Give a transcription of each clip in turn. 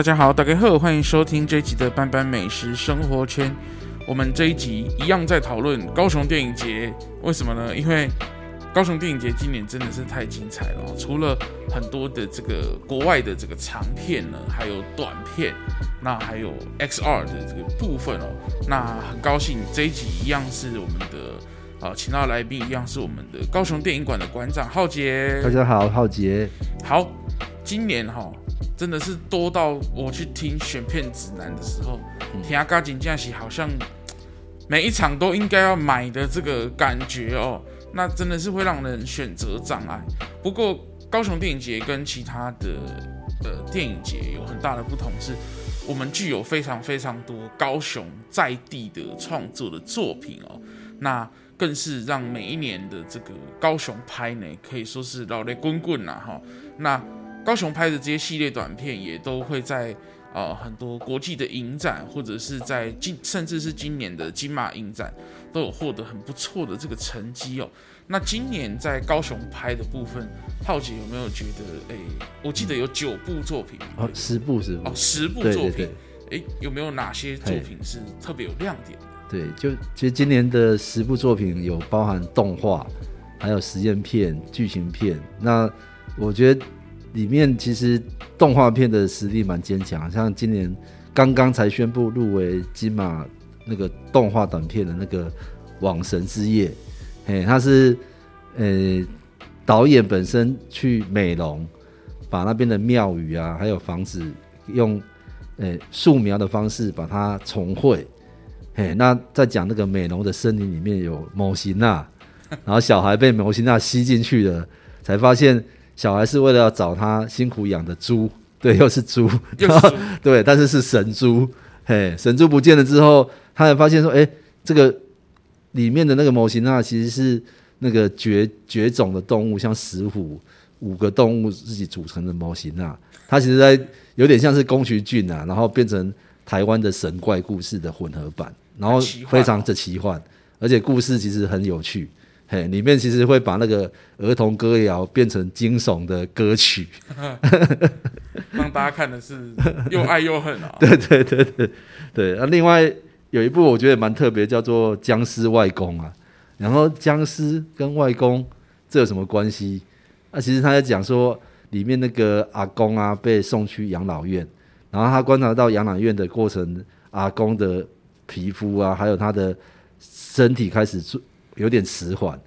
大家好，大家好，欢迎收听这一集的斑斑美食生活圈。我们这一集一样在讨论高雄电影节，为什么呢？因为高雄电影节今年真的是太精彩了，除了很多的这个国外的这个长片呢，还有短片，那还有 XR 的这个部分哦。那很高兴这一集一样是我们的啊，请到来宾一样是我们的高雄电影馆的馆长浩杰。大家好，浩杰。好，今年哈真的是多到我去听选片指南的时候，听阿嘎金假期好像每一场都应该要买的这个感觉哦。那真的是会让人选择障碍。不过高雄电影节跟其他的呃电影节有很大的不同，是我们具有非常非常多高雄在地的创作的作品哦。那更是让每一年的这个高雄拍呢，可以说是老雷滚滚呐哈。那高雄拍的这些系列短片也都会在呃很多国际的影展，或者是在今甚至是今年的金马影展。都有获得很不错的这个成绩哦。那今年在高雄拍的部分，浩姐有没有觉得？哎，我记得有九部作品哦，十部是哦，十部作品。哎，有没有哪些作品是特别有亮点的？对，就其实今年的十部作品有包含动画，还有实验片、剧情片。那我觉得里面其实动画片的实力蛮坚强，像今年刚刚才宣布入围金马。那个动画短片的那个《网神之夜》，嘿，他是呃导演本身去美容，把那边的庙宇啊，还有房子用呃素描的方式把它重绘，嘿，那在讲那个美容的森林里面有某型娜，然后小孩被某型娜吸进去了，才发现小孩是为了要找他辛苦养的猪，对，又是猪，又是猪对，但是是神猪，嘿，神猪不见了之后。他才发现说：“哎、欸，这个里面的那个模型啊，其实是那个绝绝种的动物，像石虎五个动物自己组成的模型啊。它其实在有点像是宫崎骏啊，然后变成台湾的神怪故事的混合版，然后非常的奇幻，而且故事其实很有趣。嘿，里面其实会把那个儿童歌谣变成惊悚的歌曲，让大家看的是又爱又恨啊。对对对对对，那另外。有一部我觉得蛮特别，叫做《僵尸外公》啊。然后僵尸跟外公这有什么关系？那、啊、其实他在讲说，里面那个阿公啊被送去养老院，然后他观察到养老院的过程，阿公的皮肤啊，还有他的身体开始有点迟缓。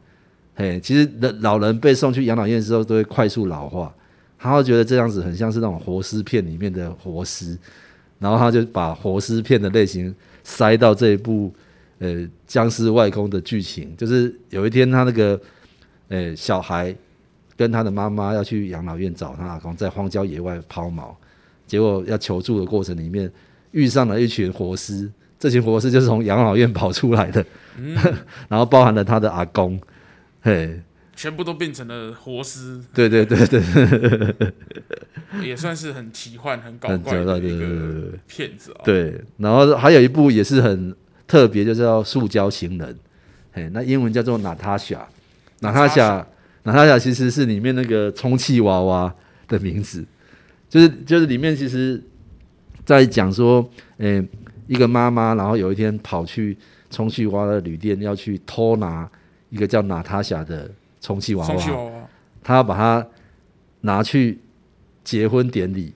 嘿，其实人老人被送去养老院的时候都会快速老化，他会觉得这样子很像是那种活尸片里面的活尸，然后他就把活尸片的类型。塞到这一部，呃，僵尸外公的剧情，就是有一天他那个，呃，小孩跟他的妈妈要去养老院找他阿公，在荒郊野外抛锚，结果要求助的过程里面遇上了一群活尸，这群活尸就是从养老院跑出来的，嗯、然后包含了他的阿公，嘿。全部都变成了活尸，对对对对，也算是很奇幻、很搞怪的一个骗子啊。对，然后还有一部也是很特别，就叫《塑胶情人》。嘿，那英文叫做娜塔莎。娜塔莎，娜塔莎其实是里面那个充气娃娃的名字，就是就是里面其实，在讲说，诶，一个妈妈，然后有一天跑去充气娃娃的旅店，要去偷拿一个叫娜塔莎的。充气娃娃，她要把它拿去结婚典礼，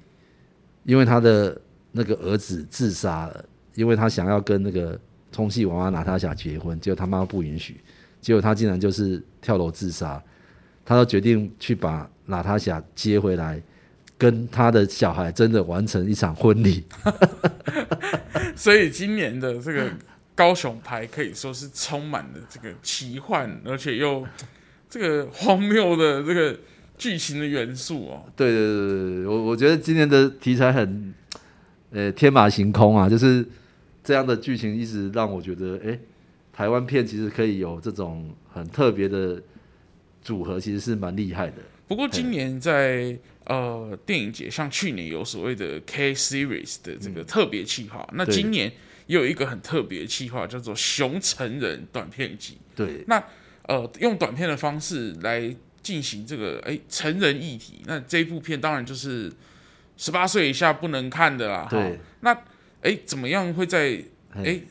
因为她的那个儿子自杀了，因为他想要跟那个充气娃娃娜塔莎结婚，结果他妈不允许，结果他竟然就是跳楼自杀，他就决定去把娜塔莎接回来，跟他的小孩真的完成一场婚礼。所以今年的这个高雄牌可以说是充满了这个奇幻，而且又。这个荒谬的这个剧情的元素哦，对对对对，我我觉得今年的题材很，呃，天马行空啊，就是这样的剧情，一直让我觉得，哎，台湾片其实可以有这种很特别的组合，其实是蛮厉害的。不过今年在呃电影节，像去年有所谓的 K Series 的这个特别企划，嗯、那今年也有一个很特别的企划，叫做熊成人短片集。对，那。呃，用短片的方式来进行这个哎成人议题，那这一部片当然就是十八岁以下不能看的啦。对，那哎、欸，怎么样会在哎、欸、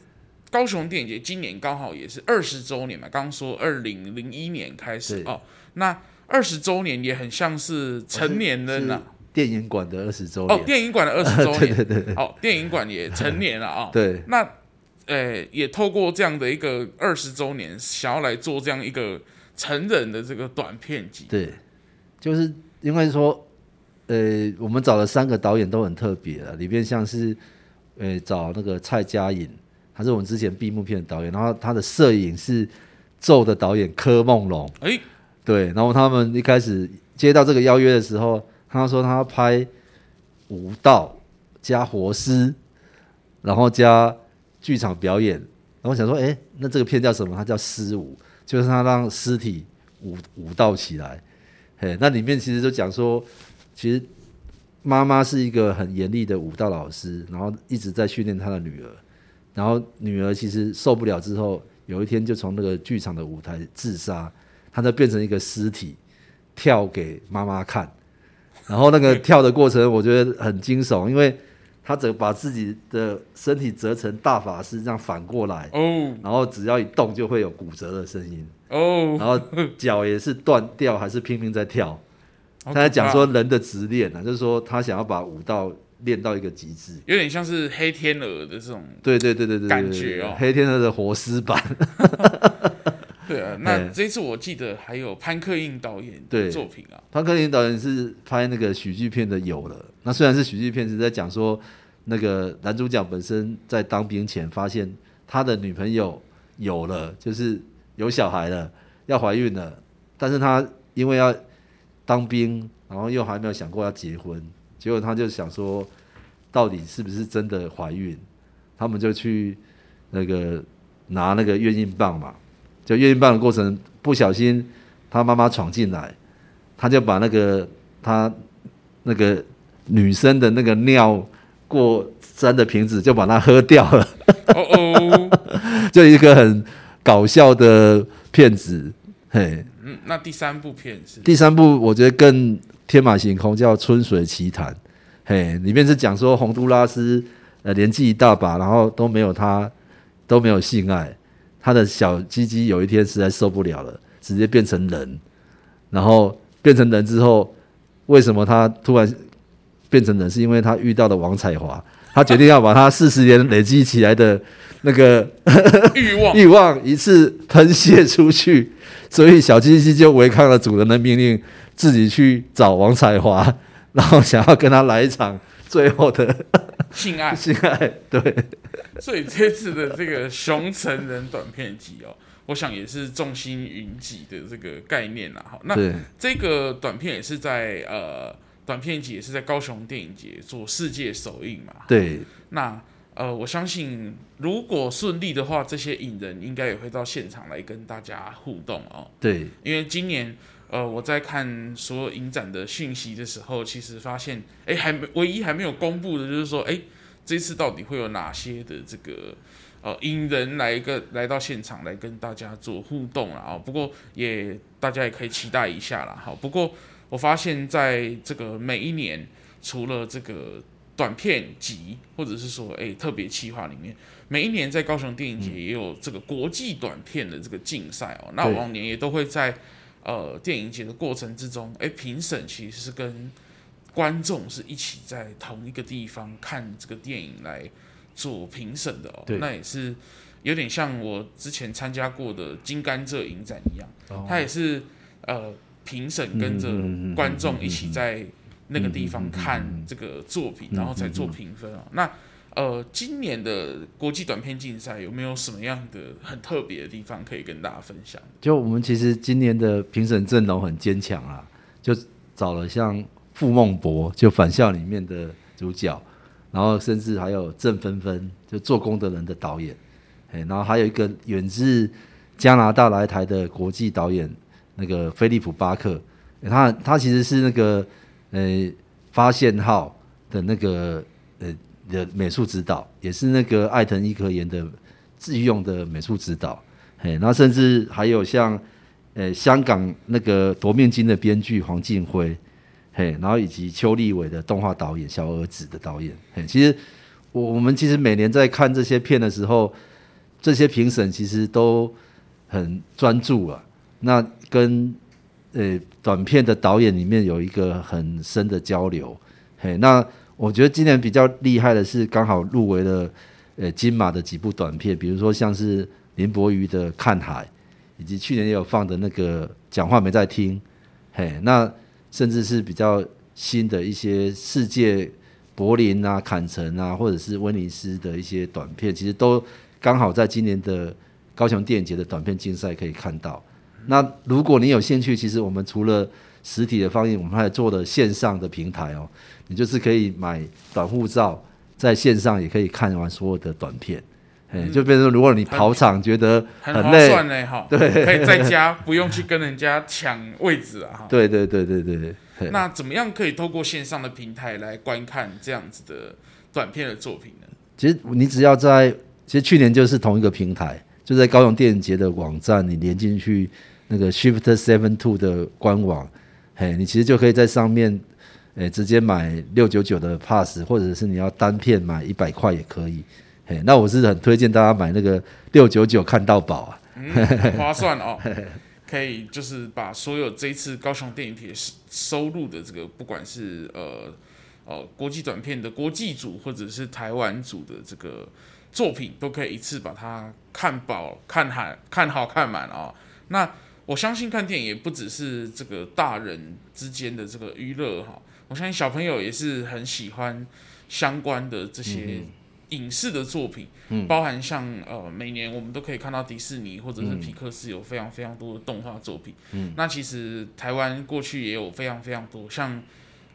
高雄电影节今年刚好也是二十周年嘛？刚刚说二零零一年开始哦，那二十周年也很像是成年人了。电影馆的二十周年哦，电影馆的二十周年，对对对，哦，电影馆也成年了啊。对，那呃、欸，也透过这样的一个二十周年，想要来做这样一个成人的这个短片集。对，就是因为说，呃，我们找了三个导演都很特别了，里面像是呃找那个蔡佳颖，他是我们之前闭幕片的导演，然后他的摄影是咒的导演柯梦龙。哎、欸，对，然后他们一开始接到这个邀约的时候。他说他要拍舞蹈加活尸，然后加剧场表演。然后我想说，哎，那这个片叫什么？它叫尸舞，就是他让尸体舞舞蹈起来。嘿，那里面其实就讲说，其实妈妈是一个很严厉的舞蹈老师，然后一直在训练她的女儿。然后女儿其实受不了之后，有一天就从那个剧场的舞台自杀，她就变成一个尸体，跳给妈妈看。然后那个跳的过程，我觉得很惊悚，因为他整把自己的身体折成大法师，这样反过来，哦，然后只要一动就会有骨折的声音，哦，然后脚也是断掉，还是拼命在跳。他在讲说人的执念呢，就是说他想要把武道练到一个极致，有点像是黑天鹅的这种，对对对对对，感觉哦，黑天鹅的活尸版。对啊，那这次我记得还有潘克印导演的作品啊。潘克印导演是拍那个喜剧片的《有了》，那虽然是喜剧片，是在讲说那个男主角本身在当兵前发现他的女朋友有了，就是有小孩了，要怀孕了，但是他因为要当兵，然后又还没有想过要结婚，结果他就想说，到底是不是真的怀孕？他们就去那个拿那个验孕棒嘛。就验孕棒的过程，不小心他妈妈闯进来，他就把那个他那个女生的那个尿过沾的瓶子就把它喝掉了。哦哦，就一个很搞笑的骗子。嘿，嗯，那第三部片是？第三部我觉得更天马行空，叫《春水奇谭》。嘿，里面是讲说洪都拉斯呃年纪一大把，然后都没有他都没有性爱。他的小鸡鸡有一天实在受不了了，直接变成人，然后变成人之后，为什么他突然变成人？是因为他遇到了王彩华，他决定要把他四十年累积起来的那个 欲望 欲望一次喷泄出去，所以小鸡鸡就违抗了主人的命令，自己去找王彩华，然后想要跟他来一场最后的。性爱，性爱，对。所以这次的这个熊成人短片集哦，我想也是众星云集的这个概念啦。好，那这个短片也是在呃，短片集也是在高雄电影节做世界首映嘛。对。那呃，我相信如果顺利的话，这些影人应该也会到现场来跟大家互动哦。对。因为今年。呃，我在看所有影展的讯息的时候，其实发现，哎，还没唯一还没有公布的，就是说，哎，这次到底会有哪些的这个呃影人来一个来到现场来跟大家做互动了啊？不过也大家也可以期待一下啦。好，不过我发现在这个每一年，除了这个短片集或者是说哎特别企划里面，每一年在高雄电影节也有这个国际短片的这个竞赛哦。那往年也都会在。呃，电影节的过程之中，哎，评审其实是跟观众是一起在同一个地方看这个电影来做评审的哦。对，那也是有点像我之前参加过的金甘蔗影展一样，哦、它也是呃评审跟着观众一起在那个地方看这个作品，然后才做评分哦。那呃，今年的国际短片竞赛有没有什么样的很特别的地方可以跟大家分享？就我们其实今年的评审阵容很坚强啊，就找了像傅孟博，就返校里面的主角，然后甚至还有郑芬芬，就做工的人的导演，然后还有一个远自加拿大来台的国际导演，那个菲利普巴克，他他其实是那个呃发现号的那个呃。的美术指导也是那个艾腾一科研的自用的美术指导，嘿，那甚至还有像呃香港那个夺命金的编剧黄进辉，嘿，然后以及邱立伟的动画导演，小儿子的导演，嘿，其实我我们其实每年在看这些片的时候，这些评审其实都很专注啊，那跟呃短片的导演里面有一个很深的交流，嘿，那我觉得今年比较厉害的是刚好入围了呃金马的几部短片，比如说像是林柏瑜的《看海》，以及去年也有放的那个讲话没在听，嘿，那。甚至是比较新的一些世界柏林啊、坎城啊，或者是威尼斯的一些短片，其实都刚好在今年的高雄电影节的短片竞赛可以看到。那如果你有兴趣，其实我们除了实体的放映，我们还做了线上的平台哦，你就是可以买短护照，在线上也可以看完所有的短片。嗯，就变成如果你跑场觉得很累，很划算哈，对，可以在家不用去跟人家抢位置啊，哈。对对对对对。那怎么样可以透过线上的平台来观看这样子的短片的作品呢？其实你只要在，其实去年就是同一个平台，就在高雄电影节的网站，你连进去那个 Shift Seven Two 的官网，嘿，你其实就可以在上面，诶，直接买六九九的 Pass，或者是你要单片买一百块也可以。嘿，那我是很推荐大家买那个六九九看到饱啊，很划算哦，可以就是把所有这一次高雄电影节收入的这个，不管是呃呃国际短片的国际组或者是台湾组的这个作品，都可以一次把它看饱、看好、看好看满哦。那我相信看电影也不只是这个大人之间的这个娱乐哈，我相信小朋友也是很喜欢相关的这些。嗯影视的作品，嗯、包含像呃，每年我们都可以看到迪士尼或者是皮克斯有非常非常多的动画作品。嗯，那其实台湾过去也有非常非常多，像啊、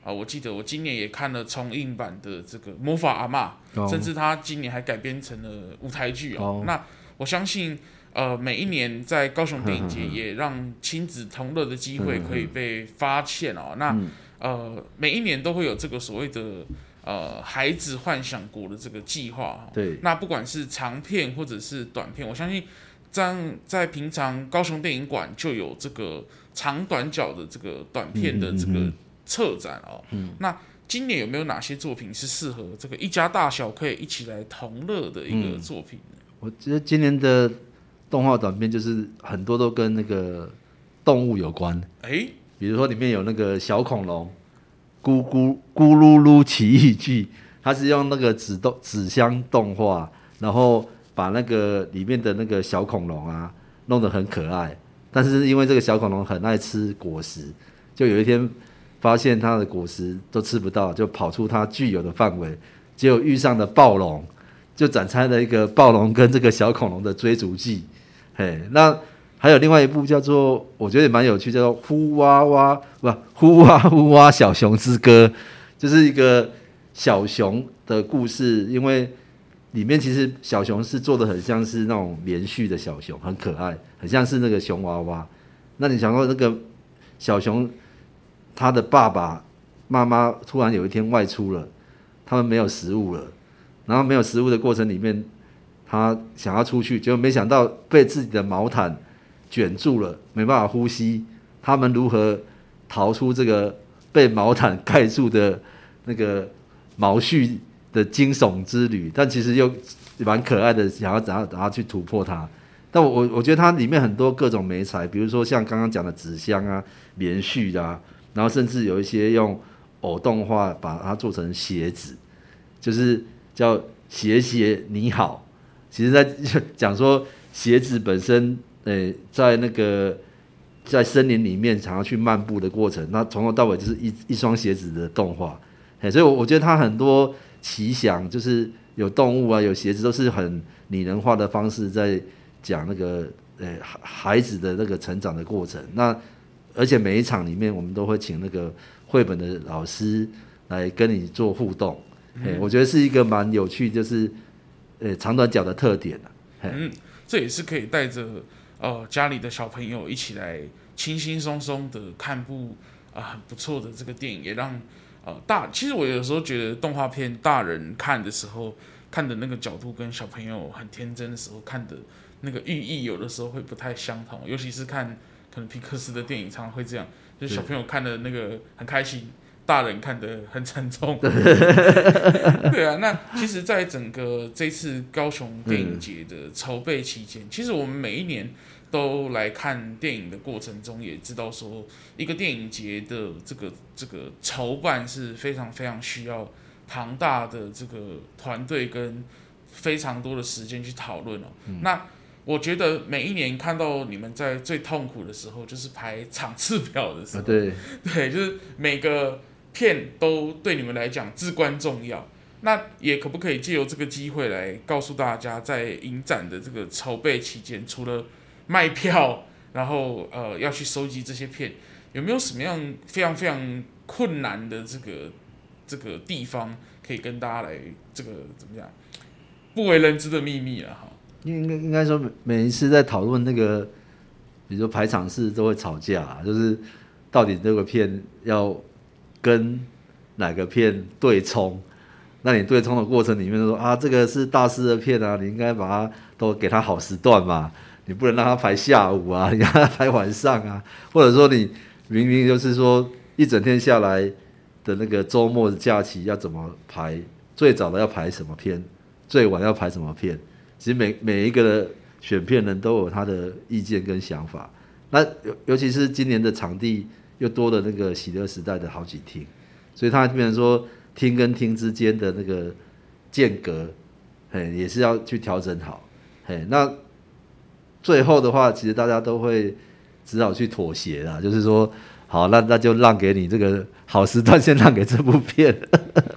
呃，我记得我今年也看了重映版的这个《魔法阿嬷》，哦，甚至他今年还改编成了舞台剧哦，哦。那我相信呃，每一年在高雄电影节也让亲子同乐的机会可以被发现哦。嗯、那呃，每一年都会有这个所谓的。呃，孩子幻想国的这个计划，对，那不管是长片或者是短片，我相信在在平常高雄电影馆就有这个长短角的这个短片的这个策展哦。嗯，那今年有没有哪些作品是适合这个一家大小可以一起来同乐的一个作品呢？我觉得今年的动画短片就是很多都跟那个动物有关，哎，比如说里面有那个小恐龙。咕咕咕噜噜奇异记，它是用那个纸动纸箱动画，然后把那个里面的那个小恐龙啊弄得很可爱。但是因为这个小恐龙很爱吃果实，就有一天发现它的果实都吃不到，就跑出它具有的范围，结果遇上了暴龙，就展开了一个暴龙跟这个小恐龙的追逐记。嘿，那。还有另外一部叫做，我觉得也蛮有趣，叫做《呼哇哇》不，《呼哇呼哇小熊之歌》，就是一个小熊的故事。因为里面其实小熊是做的很像是那种连续的小熊，很可爱，很像是那个熊娃娃。那你想说那个小熊，他的爸爸妈妈突然有一天外出了，他们没有食物了，然后没有食物的过程里面，他想要出去，结果没想到被自己的毛毯。卷住了，没办法呼吸。他们如何逃出这个被毛毯盖住的那个毛絮的惊悚之旅？但其实又蛮可爱的，想要怎样怎样去突破它。但我我我觉得它里面很多各种媒材，比如说像刚刚讲的纸箱啊、棉絮啊，然后甚至有一些用偶动画把它做成鞋子，就是叫鞋鞋你好。其实在讲说鞋子本身。诶，在那个在森林里面想要去漫步的过程，那从头到尾就是一一双鞋子的动画，诶，所以我我觉得它很多奇想，就是有动物啊，有鞋子，都是很拟人化的方式在讲那个诶孩子的那个成长的过程。那而且每一场里面，我们都会请那个绘本的老师来跟你做互动，诶，我觉得是一个蛮有趣，就是呃长短脚的特点，嗯，这也是可以带着。呃，家里的小朋友一起来轻轻松松的看部啊、很不错的这个电影，也让呃大其实我有时候觉得动画片大人看的时候看的那个角度跟小朋友很天真的时候看的那个寓意有的时候会不太相同，尤其是看可能皮克斯的电影常常会这样，就小朋友看的那个很开心，大人看得很沉重。对啊，那其实，在整个这次高雄电影节的筹备期间，嗯、其实我们每一年都来看电影的过程中，也知道说，一个电影节的这个这个筹办是非常非常需要庞大的这个团队跟非常多的时间去讨论哦。嗯、那我觉得每一年看到你们在最痛苦的时候，就是排场次表的时候。对，对，就是每个片都对你们来讲至关重要。那也可不可以借由这个机会来告诉大家，在影展的这个筹备期间，除了卖票，然后呃要去收集这些片，有没有什么样非常非常困难的这个这个地方，可以跟大家来这个怎么样不为人知的秘密了哈？应该应该说，每一次在讨论那个，比如说排场式都会吵架啊，就是到底这个片要跟哪个片对冲？那你对冲的过程里面说啊，这个是大师的片啊，你应该把它都给他好时段嘛，你不能让他排下午啊，你让他排晚上啊，或者说你明明就是说一整天下来的那个周末的假期要怎么排？最早的要排什么片？最晚要排什么片？其实每每一个的选片人都有他的意见跟想法，那尤尤其是今年的场地又多了那个喜乐时代的好几厅，所以它变成说厅跟厅之间的那个间隔，嘿，也是要去调整好，嘿，那最后的话，其实大家都会只好去妥协啦，就是说，好，那那就让给你这个好时段，先让给这部片。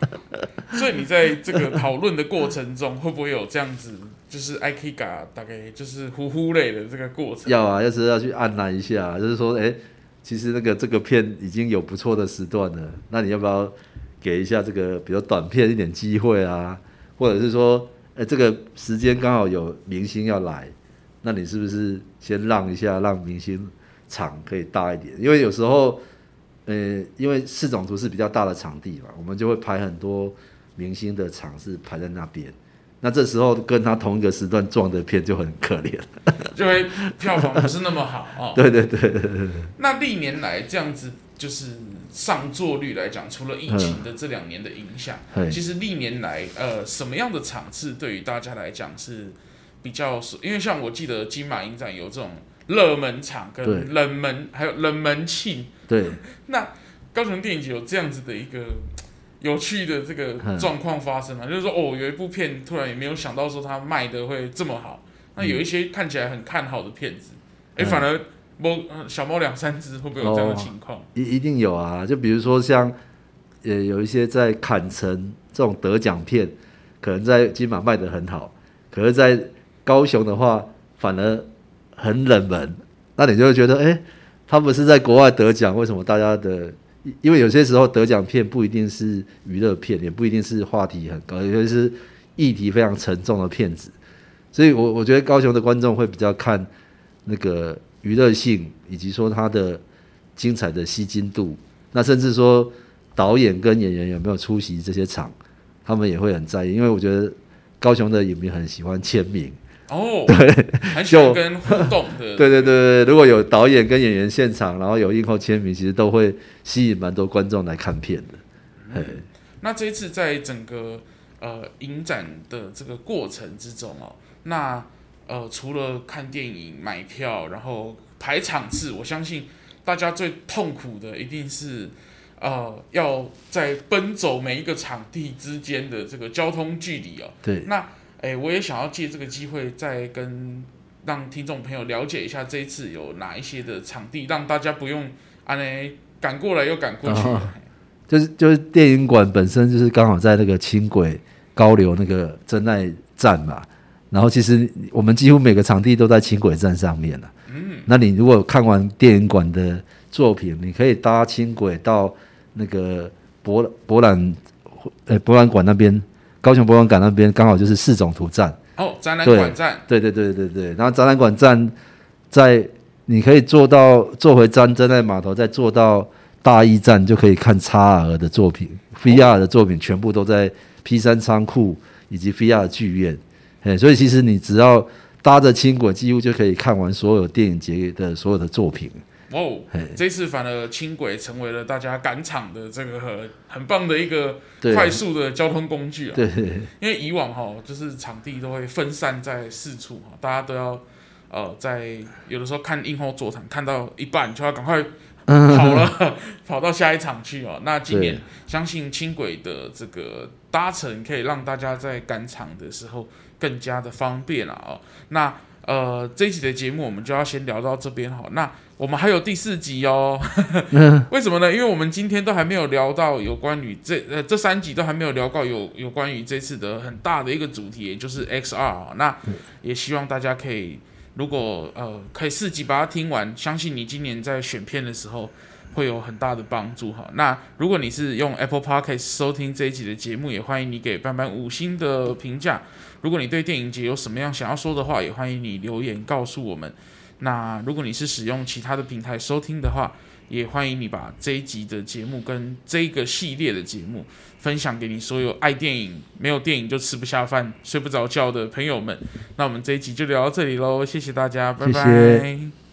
所以你在这个讨论的过程中，会不会有这样子？就是 I K 嘎大概就是呼呼类的这个过程。要啊，要是要去按捺一下，就是说，哎、欸，其实那个这个片已经有不错的时段了，那你要不要给一下这个比较短片一点机会啊？或者是说，哎、这个时间刚好有明星要来，那你是不是先让一下，让明星场可以大一点？因为有时候，呃、因为四种图是比较大的场地嘛，我们就会排很多明星的场是排在那边。那这时候跟他同一个时段撞的片就很可怜，就会票房不是那么好哦。对对对对对。那历年来这样子就是上座率来讲，除了疫情的这两年的影响，嗯、其实历年来呃什么样的场次对于大家来讲是比较，因为像我记得金马影展有这种热门场跟冷门，对还有冷门庆。对。那高雄电影节有这样子的一个。有趣的这个状况发生了，嗯、就是说哦，有一部片突然也没有想到说它卖的会这么好。那有一些看起来很看好的片子，哎、嗯，反而猫小猫两三只，会不会有这样的情况？一、哦、一定有啊，就比如说像呃有一些在坎城这种得奖片，可能在金马卖的很好，可是在高雄的话反而很冷门。那你就会觉得，哎，他不是在国外得奖，为什么大家的？因为有些时候得奖片不一定是娱乐片，也不一定是话题很高，有些是议题非常沉重的片子，所以我我觉得高雄的观众会比较看那个娱乐性，以及说它的精彩的吸睛度，那甚至说导演跟演员有没有出席这些场，他们也会很在意，因为我觉得高雄的影迷很喜欢签名。哦，对，还喜欢跟互动的。对对对对，如果有导演跟演员现场，然后有映后签名，其实都会吸引蛮多观众来看片的。嗯，那这一次在整个呃影展的这个过程之中哦，那呃除了看电影、买票，然后排场次，我相信大家最痛苦的一定是呃要在奔走每一个场地之间的这个交通距离哦。对，那。哎，我也想要借这个机会，再跟让听众朋友了解一下这一次有哪一些的场地，让大家不用啊，呢赶过来又赶过去。哦、就是就是电影馆本身就是刚好在那个轻轨高流那个真爱站嘛，然后其实我们几乎每个场地都在轻轨站上面了。嗯，那你如果看完电影馆的作品，你可以搭轻轨到那个博博览，呃，博览馆那边。高雄博览馆那边刚好就是四种图站。哦，展览馆站，对对对对对，然后展览馆站在你可以坐到坐回站真爱码头，再坐到大义站就可以看 XR 的作品，VR 的作品全部都在 P 三仓库以及 VR 剧院，哎，所以其实你只要搭着轻轨，几乎就可以看完所有电影节的所有的作品。哦，这次反而轻轨成为了大家赶场的这个很，很棒的一个快速的交通工具啊。对，因为以往哈，就是场地都会分散在四处哈，大家都要呃，在有的时候看映后座谈看到一半就要赶快跑了，跑到下一场去哦。那今年相信轻轨的这个搭乘可以让大家在赶场的时候更加的方便了哦。那呃，这一集的节目我们就要先聊到这边哈。那我们还有第四集哦，为什么呢？因为我们今天都还没有聊到有关于这呃这三集都还没有聊到有有关于这次的很大的一个主题，也就是 XR。那也希望大家可以，如果呃可以四集把它听完，相信你今年在选片的时候会有很大的帮助哈。那如果你是用 Apple Podcast 收听这一集的节目，也欢迎你给班班五星的评价。如果你对电影节有什么样想要说的话，也欢迎你留言告诉我们。那如果你是使用其他的平台收听的话，也欢迎你把这一集的节目跟这个系列的节目分享给你所有爱电影、没有电影就吃不下饭、睡不着觉的朋友们。那我们这一集就聊到这里喽，谢谢大家，拜拜。